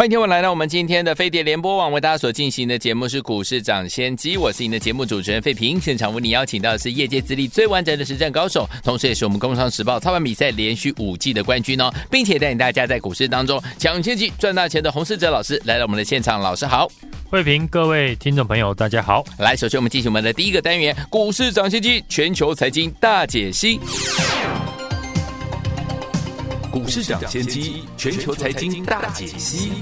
欢迎听众来到我们今天的飞碟联播网，为大家所进行的节目是股市涨先机，我是您的节目主持人费平。现场为你邀请到的是业界资历最完整的实战高手，同时也是我们工商时报操盘比赛连续五季的冠军哦，并且带领大家在股市当中抢先机赚大钱的洪世哲老师来到我们的现场，老师好，费平，各位听众朋友大家好。来，首先我们进行我们的第一个单元，股市涨先机全球财经大解析。股市抢先机，全球财经大解析。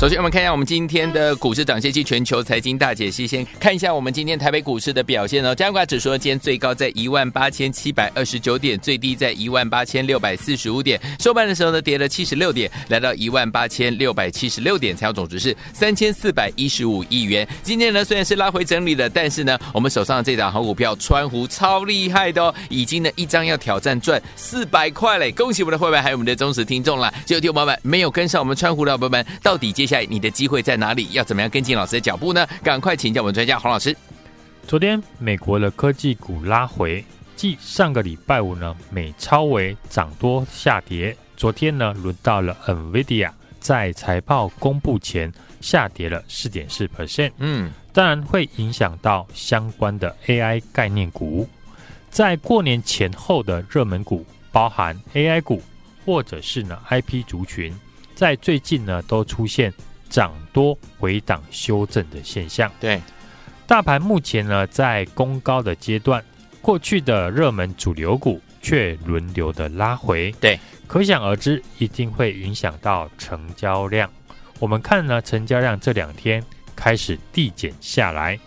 首先，我们看一下我们今天的股市涨先机全球财经大解析。先看一下我们今天台北股市的表现哦。加权指数今天最高在一万八千七百二十九点，最低在一万八千六百四十五点。收盘的时候呢，跌了七十六点，来到一万八千六百七十六点，成交总值是三千四百一十五亿元。今天呢，虽然是拉回整理了，但是呢，我们手上这档好股票川湖超厉害的哦，已经呢一张要挑战赚四百块嘞！恭喜我们的会员还有我们的忠实听众啦。就听众朋友们没有跟上我们川湖的朋友们，到底接下来你的机会在哪里？要怎么样跟进老师的脚步呢？赶快请教我们专家洪老师。昨天美国的科技股拉回，继上个礼拜五呢，美超微涨多下跌。昨天呢，轮到了 NVIDIA 在财报公布前下跌了四点四 percent。嗯，当然会影响到相关的 AI 概念股。在过年前后的热门股，包含 AI 股或者是呢 IP 族群。在最近呢，都出现涨多回档修正的现象。对，大盘目前呢在攻高的阶段，过去的热门主流股却轮流的拉回。对，可想而知，一定会影响到成交量。我们看呢，成交量这两天开始递减下来，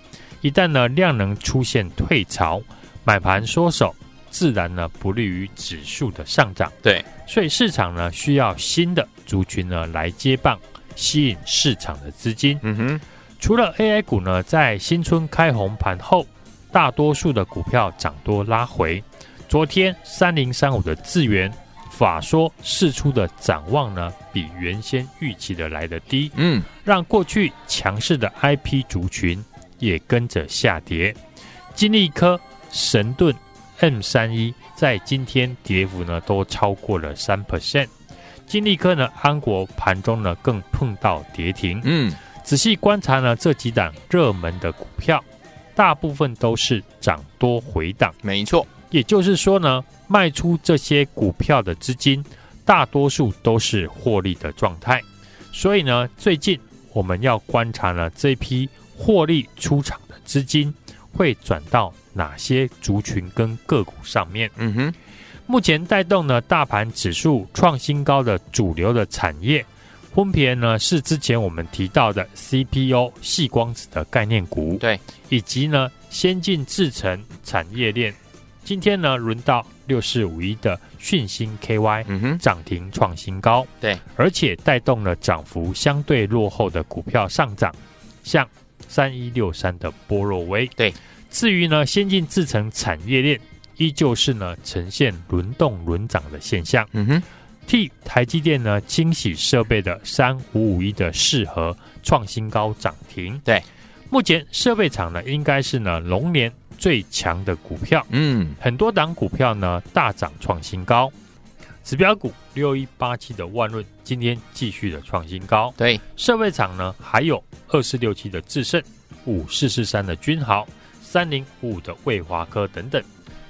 一旦呢量能出现退潮，买盘缩手。自然呢不利于指数的上涨，对，所以市场呢需要新的族群呢来接棒，吸引市场的资金。嗯哼，除了 AI 股呢，在新春开红盘后，大多数的股票涨多拉回。昨天三零三五的智源法说释出的展望呢，比原先预期的来得低，嗯，让过去强势的 IP 族群也跟着下跌。金利科、神盾。M 三一在今天跌幅呢都超过了三 percent，金利科呢安国盘中呢更碰到跌停。嗯，仔细观察呢这几档热门的股票，大部分都是涨多回档。没错，也就是说呢，卖出这些股票的资金，大多数都是获利的状态。所以呢，最近我们要观察呢这批获利出场的资金会转到。哪些族群跟个股上面？嗯哼，目前带动呢大盘指数创新高的主流的产业，分别呢是之前我们提到的 CPO 细光子的概念股，对，以及呢先进制程产业链。今天呢轮到六四五一的讯芯 KY，嗯哼，涨停创新高，对，而且带动了涨幅相对落后的股票上涨，像三一六三的波若威，对。至于呢，先进制程产业链依旧是呢呈现轮动轮涨的现象。嗯哼，替台积电呢清洗设备的三五五一的适合创新高涨停。对，目前设备厂呢应该是呢龙年最强的股票。嗯，很多档股票呢大涨创新高。指标股六一八七的万润今天继续的创新高。对，设备厂呢还有二四六七的智胜，五四四三的君豪。三零五五的魏华科等等，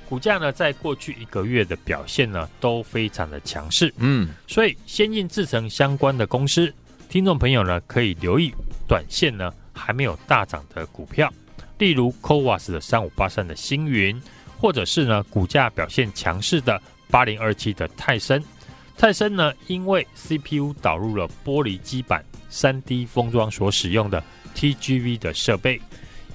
股价呢，在过去一个月的表现呢，都非常的强势。嗯，所以先进制程相关的公司，听众朋友呢，可以留意短线呢还没有大涨的股票，例如 CoWoS 的三五八三的星云，或者是呢股价表现强势的八零二七的泰森。泰森呢，因为 CPU 导入了玻璃基板三 D 封装所使用的 TGV 的设备，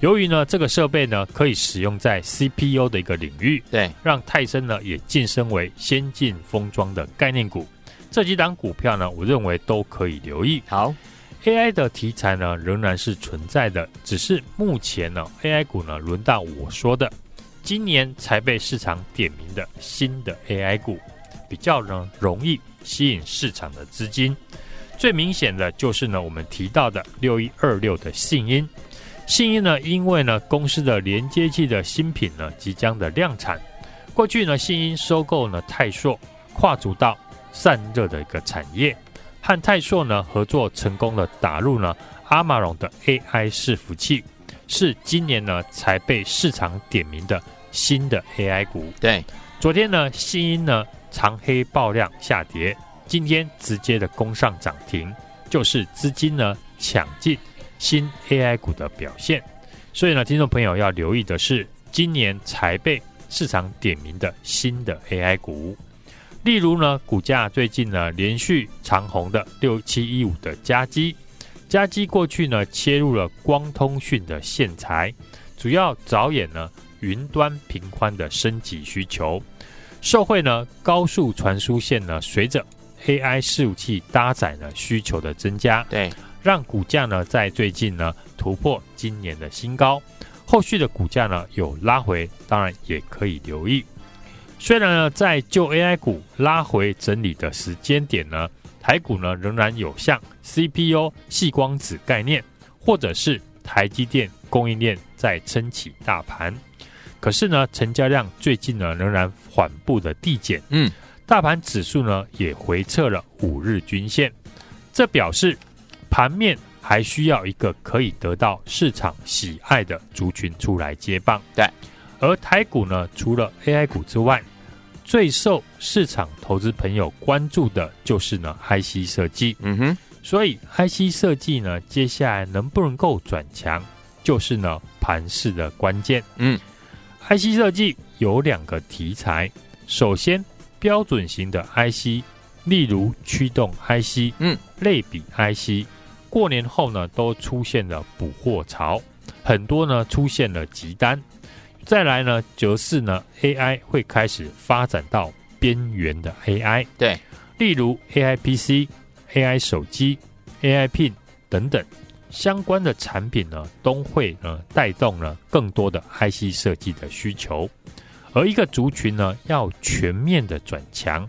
由于呢这个设备呢可以使用在 CPU 的一个领域，对，让泰森呢也晋升为先进封装的概念股。这几档股票呢，我认为都可以留意。好，AI 的题材呢仍然是存在的，只是目前呢 AI 股呢轮到我说的，今年才被市场点名的新的 AI 股。比较呢容易吸引市场的资金，最明显的就是呢我们提到的六一二六的信音，信音呢因为呢公司的连接器的新品呢即将的量产，过去呢信鹰收购呢泰硕，跨足到散热的一个产业，和泰硕呢合作成功的打入呢阿玛龙的 AI 伺服器，是今年呢才被市场点名的新的 AI 股。对，昨天呢信鹰呢。长黑爆量下跌，今天直接的攻上涨停，就是资金呢抢进新 AI 股的表现。所以呢，听众朋友要留意的是，今年才被市场点名的新的 AI 股，例如呢，股价最近呢连续长红的六七一五的加基，加基过去呢切入了光通讯的线材，主要着眼呢云端频宽的升级需求。受惠呢，高速传输线呢，随着 AI 伺服器搭载呢需求的增加，对，让股价呢在最近呢突破今年的新高，后续的股价呢有拉回，当然也可以留意。虽然呢在旧 AI 股拉回整理的时间点呢，台股呢仍然有像 CPU 细光子概念，或者是台积电供应链在撑起大盘。可是呢，成交量最近呢仍然缓步的递减，嗯，大盘指数呢也回撤了五日均线，这表示盘面还需要一个可以得到市场喜爱的族群出来接棒。对，而台股呢，除了 AI 股之外，最受市场投资朋友关注的就是呢 IC 设计。嗯哼，所以 IC 设计呢，接下来能不能够转强，就是呢盘势的关键。嗯。IC 设计有两个题材，首先标准型的 IC，例如驱动 IC，嗯，类比 IC，过年后呢都出现了补货潮，很多呢出现了急单。再来呢，则是呢 AI 会开始发展到边缘的 AI，对，例如 AI PC、AI 手机、AI Pin 等等。相关的产品呢，都会呢带动了更多的 IC 设计的需求，而一个族群呢要全面的转强，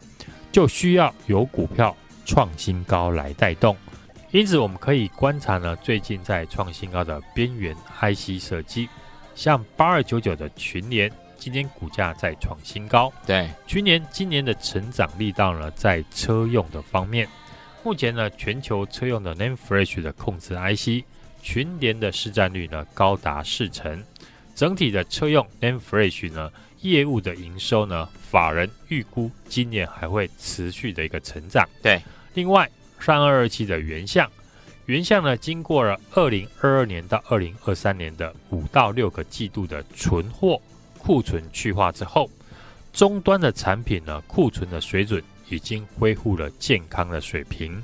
就需要有股票创新高来带动。因此，我们可以观察呢，最近在创新高的边缘 IC 设计，像八二九九的群联，今天股价在创新高。对，群联今年的成长力道呢，在车用的方面。目前呢，全球车用的 NAND Flash 的控制 IC 群联的市占率呢高达四成，整体的车用 NAND Flash 呢业务的营收呢，法人预估今年还会持续的一个成长。对，另外三二二七的原相，原相呢经过了二零二二年到二零二三年的五到六个季度的存货库存去化之后，终端的产品呢库存的水准。已经恢复了健康的水平，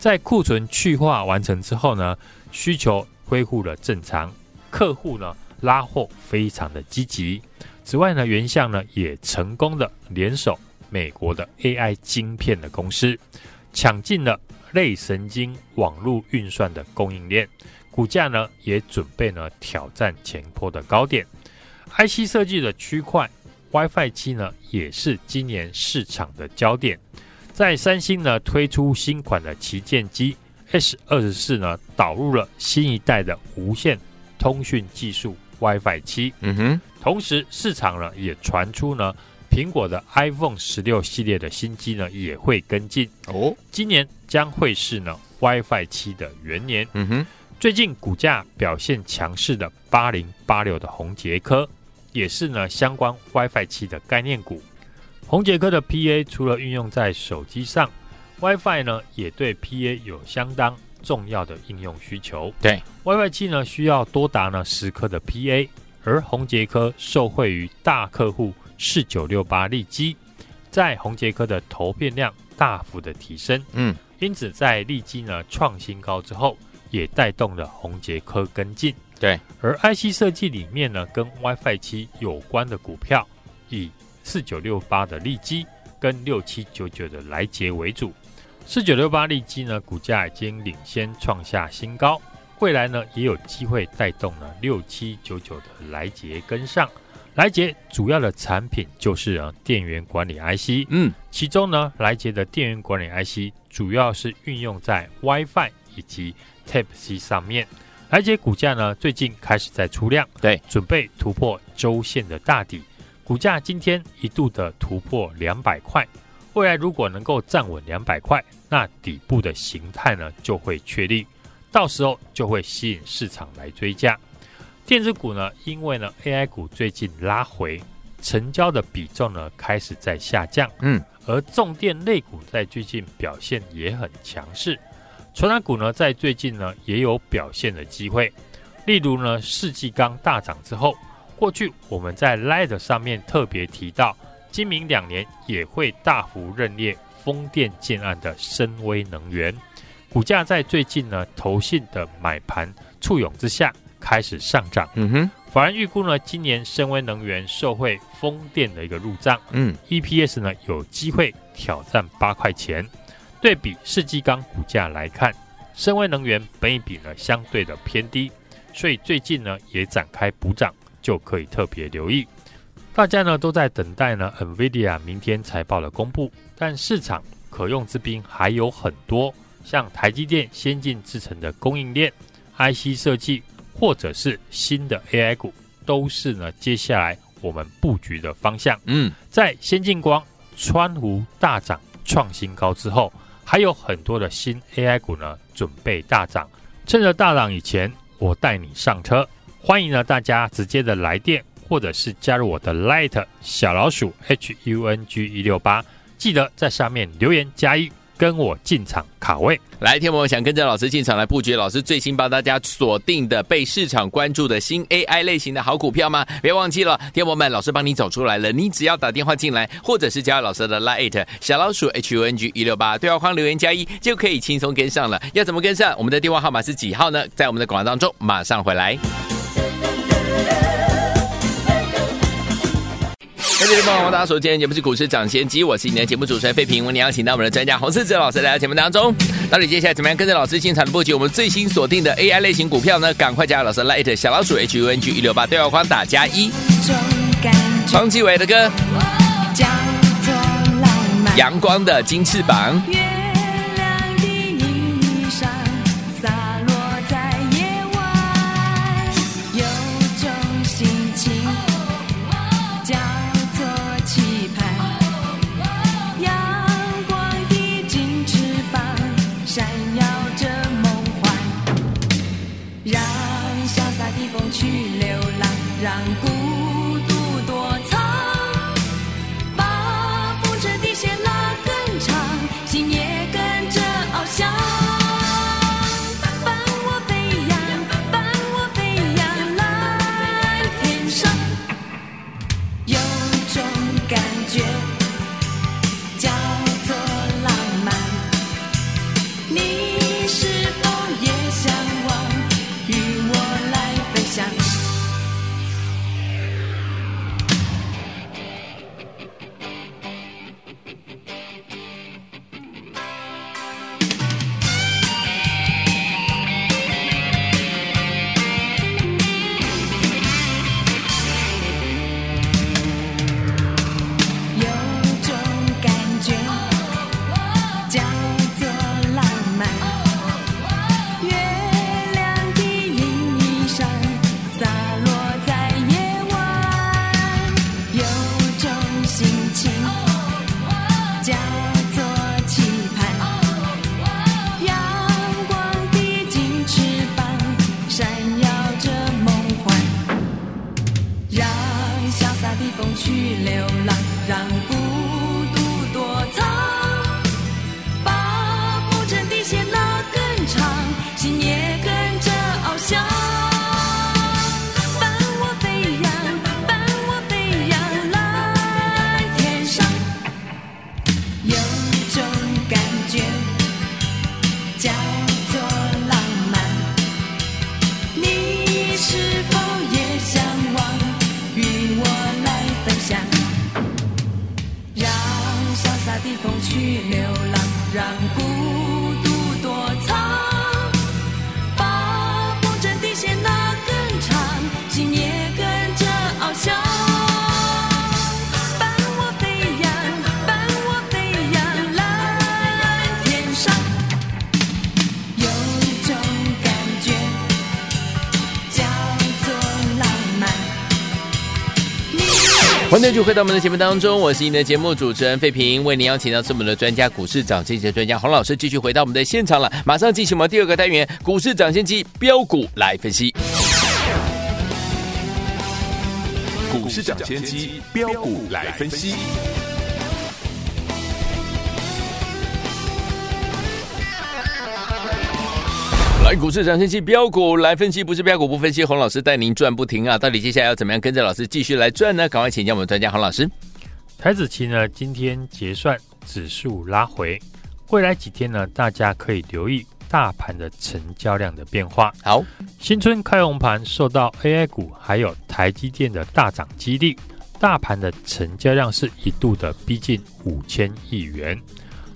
在库存去化完成之后呢，需求恢复了正常，客户呢拉货非常的积极。此外呢，原相呢也成功的联手美国的 AI 晶片的公司，抢进了类神经网络运算的供应链，股价呢也准备呢挑战前坡的高点。IC 设计的区块。WiFi 七呢，也是今年市场的焦点。在三星呢推出新款的旗舰机 S 二十四呢，导入了新一代的无线通讯技术 WiFi 七。嗯哼，同时市场呢也传出呢，苹果的 iPhone 十六系列的新机呢也会跟进。哦，今年将会是呢 WiFi 七的元年。嗯哼，最近股价表现强势的八零八六的红杰科。也是呢，相关 WiFi 七的概念股。红杰科的 PA 除了运用在手机上，WiFi 呢也对 PA 有相当重要的应用需求。对，WiFi 七呢需要多达呢十颗的 PA，而红杰科受惠于大客户四九六八利基，在红杰科的投片量大幅的提升。嗯，因此在利基呢创新高之后，也带动了宏捷科跟进。对，而 IC 设计里面呢，跟 WiFi 七有关的股票，以四九六八的利基跟六七九九的来杰为主。四九六八利基呢，股价已经领先创下新高，未来呢也有机会带动呢六七九九的来杰跟上。来捷主要的产品就是啊电源管理 IC，嗯，其中呢来捷的电源管理 IC 主要是运用在 WiFi 以及 Type C 上面。来捷股价呢最近开始在出量，对，准备突破周线的大底，股价今天一度的突破两百块。未来如果能够站稳两百块，那底部的形态呢就会确立，到时候就会吸引市场来追价。电子股呢，因为呢 AI 股最近拉回，成交的比重呢开始在下降，嗯，而重电类股在最近表现也很强势，传染股呢在最近呢也有表现的机会，例如呢世纪刚大涨之后，过去我们在 Light 上面特别提到。今明两年也会大幅认列风电建案的深威能源，股价在最近呢投信的买盘簇拥之下开始上涨。嗯哼，法人预估呢今年深威能源受惠风电的一个入账，嗯，EPS 呢有机会挑战八块钱。对比世纪钢股价来看，深威能源本益比呢相对的偏低，所以最近呢也展开补涨，就可以特别留意。大家呢都在等待呢，NVIDIA 明天财报的公布，但市场可用之兵还有很多，像台积电先进制程的供应链、IC 设计，或者是新的 AI 股，都是呢接下来我们布局的方向。嗯，在先进光、川湖大涨创新高之后，还有很多的新 AI 股呢准备大涨，趁着大涨以前，我带你上车，欢迎呢大家直接的来电。或者是加入我的 Light 小老鼠 H U N G 一六八，记得在上面留言加一，跟我进场卡位。来，天魔想跟着老师进场来布局，老师最新帮大家锁定的被市场关注的新 AI 类型的好股票吗？别忘记了，天魔们，老师帮你走出来了。你只要打电话进来，或者是加老师的 Light 小老鼠 H U N G 一六八对话框留言加一，就可以轻松跟上了。要怎么跟上？我们的电话号码是几号呢？在我们的广告当中，马上回来。各位朋友，大家好，今天节目是股市抢先机，我是你的节目主持人费平。我们邀请到我们的专家洪世哲老师来到节目当中。到底接下来怎么样跟着老师进场的布局？我们最新锁定的 AI 类型股票呢？赶快加入老师 Light 小老鼠 H U N G 一六八对话框打加一。方继伟的歌，阳光的金翅膀。风去流浪让孤欢迎继续回到我们的节目当中，我是您的节目主持人费平，为您邀请到是我们的专家股市涨先机专家洪老师，继续回到我们的现场了。马上进行我们第二个单元，股市涨先机标股来分析。股市涨先机标股来分析。来，股市涨先机标股来分析，不是标股不分析。洪老师带您赚不停啊！到底接下来要怎么样跟着老师继续来赚呢？赶快请教我们专家洪老师。台子期呢，今天结算指数拉回，未来几天呢，大家可以留意大盘的成交量的变化。好，新春开红盘受到 AI 股还有台积电的大涨激励，大盘的成交量是一度的逼近五千亿元，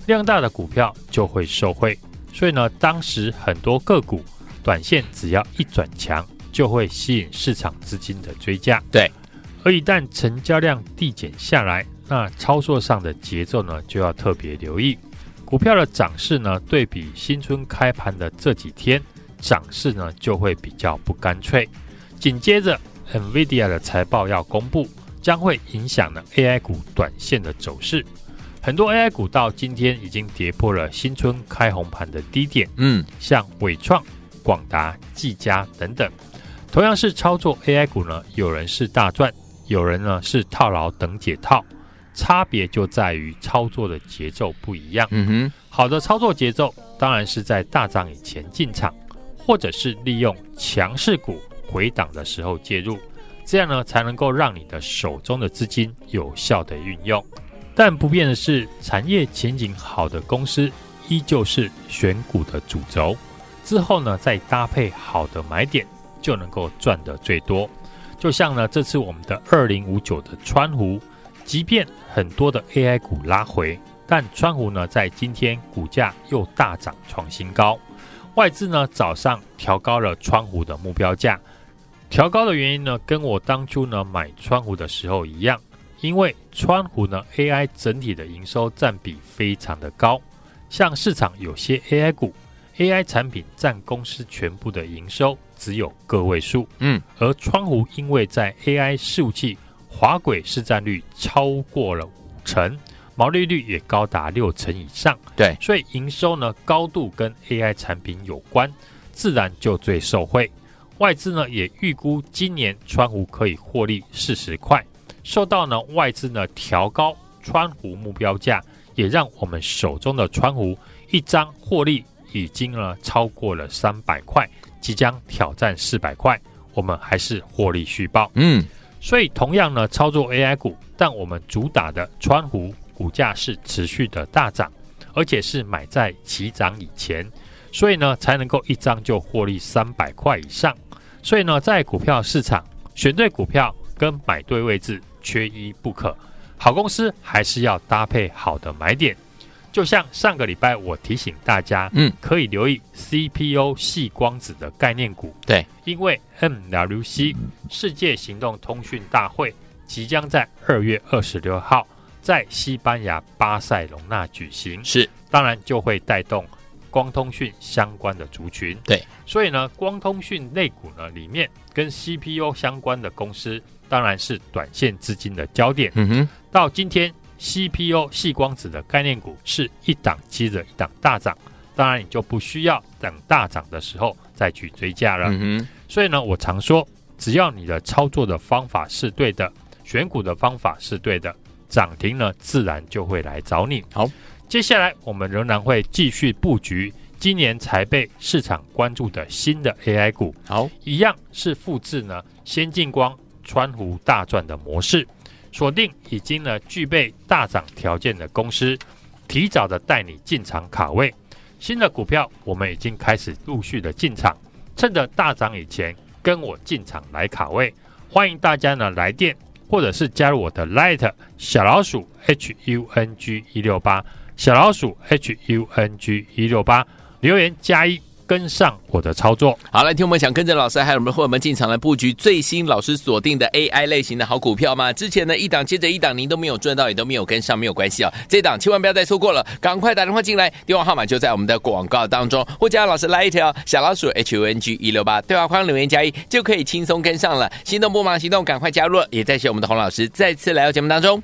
量大的股票就会受惠。所以呢，当时很多个股短线只要一转强，就会吸引市场资金的追加。对，而一旦成交量递减下来，那操作上的节奏呢，就要特别留意。股票的涨势呢，对比新春开盘的这几天涨势呢，就会比较不干脆。紧接着，NVIDIA 的财报要公布，将会影响了 AI 股短线的走势。很多 AI 股到今天已经跌破了新春开红盘的低点，嗯，像伟创、广达、技嘉等等，同样是操作 AI 股呢，有人是大赚，有人呢是套牢等解套，差别就在于操作的节奏不一样。嗯哼，好的操作节奏当然是在大涨以前进场，或者是利用强势股回档的时候介入，这样呢才能够让你的手中的资金有效的运用。但不变的是，产业前景好的公司依旧是选股的主轴。之后呢，再搭配好的买点，就能够赚得最多。就像呢，这次我们的二零五九的川湖，即便很多的 AI 股拉回，但川湖呢，在今天股价又大涨创新高。外资呢，早上调高了川湖的目标价。调高的原因呢，跟我当初呢买川湖的时候一样。因为川湖呢，AI 整体的营收占比非常的高，像市场有些 AI 股，AI 产品占公司全部的营收只有个位数，嗯，而川湖因为在 AI 伺服器滑轨市占率超过了五成，毛利率也高达六成以上，对，所以营收呢高度跟 AI 产品有关，自然就最受惠。外资呢也预估今年川湖可以获利四十块。受到呢外资呢调高川湖目标价，也让我们手中的川湖一张获利已经呢超过了三百块，即将挑战四百块，我们还是获利续报。嗯，所以同样呢操作 AI 股，但我们主打的川湖股价是持续的大涨，而且是买在起涨以前，所以呢才能够一张就获利三百块以上。所以呢在股票市场选对股票跟买对位置。缺一不可，好公司还是要搭配好的买点。就像上个礼拜我提醒大家，嗯，可以留意 CPU 细光子的概念股。对，因为 MWC 世界行动通讯大会即将在二月二十六号在西班牙巴塞隆纳举行，是，当然就会带动光通讯相关的族群。对，所以呢，光通讯类股呢里面跟 CPU 相关的公司。当然是短线资金的焦点。嗯哼，到今天 CPU 细光子的概念股是一档接着一档大涨，当然你就不需要等大涨的时候再去追价了。嗯哼，所以呢，我常说，只要你的操作的方法是对的，选股的方法是对的，涨停呢自然就会来找你。好，接下来我们仍然会继续布局今年才被市场关注的新的 AI 股。好，一样是复制呢先进光。川湖大赚的模式，锁定已经呢具备大涨条件的公司，提早的带你进场卡位新的股票，我们已经开始陆续的进场，趁着大涨以前跟我进场来卡位。欢迎大家呢来电，或者是加入我的 Light 小老鼠 H U N G 一六八小老鼠 H U N G 一六八留言加一。跟上我的操作。好，来听我们想跟着老师还有我们的伙伴们进场来布局最新老师锁定的 AI 类型的好股票吗？之前呢一档接着一档，您都没有赚到，也都没有跟上，没有关系哦。这档千万不要再错过了，赶快打电话进来，电话号码就在我们的广告当中，或加老师来一条小老鼠 H U N G 一六八对话框留言加一就可以轻松跟上了。心动不忙行动，赶快加入！也再谢我们的洪老师再次来到节目当中。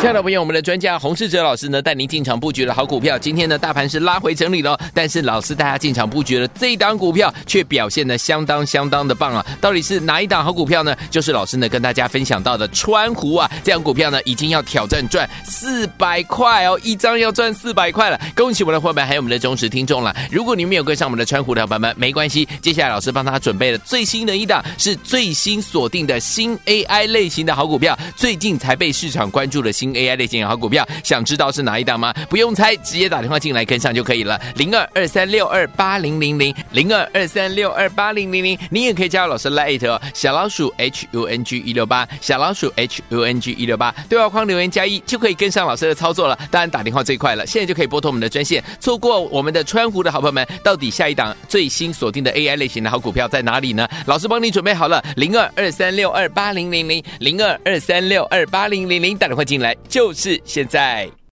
亲爱的朋友，我们的专家洪世哲老师呢，带您进场布局了好股票。今天呢，大盘是拉回整理了，但是老师带大家进场布局了这一档股票却表现的相当相当的棒啊！到底是哪一档好股票呢？就是老师呢跟大家分享到的川湖啊，这档股票呢已经要挑战赚四百块哦，一张要赚四百块了。恭喜我们的伙伴，还有我们的忠实听众了。如果你没有跟上我们的川湖的伙伴们，没关系，接下来老师帮他准备了最新的一档，是最新锁定的新 AI 类型的好股票，最近才被市场关注的新。AI 类型好股票，想知道是哪一档吗？不用猜，直接打电话进来跟上就可以了。零二二三六二八零零零，零二二三六二八零零零，你也可以加入老师 Lite 哦，小老鼠 H U N G 一六八，小老鼠 H U N G 一六八，对话框留言加一就可以跟上老师的操作了。当然打电话最快了，现在就可以拨通我们的专线。错过我们的川湖的好朋友们，到底下一档最新锁定的 AI 类型的好股票在哪里呢？老师帮你准备好了，零二二三六二八零零零，零二二三六二八零零零，打电话进来。就是现在。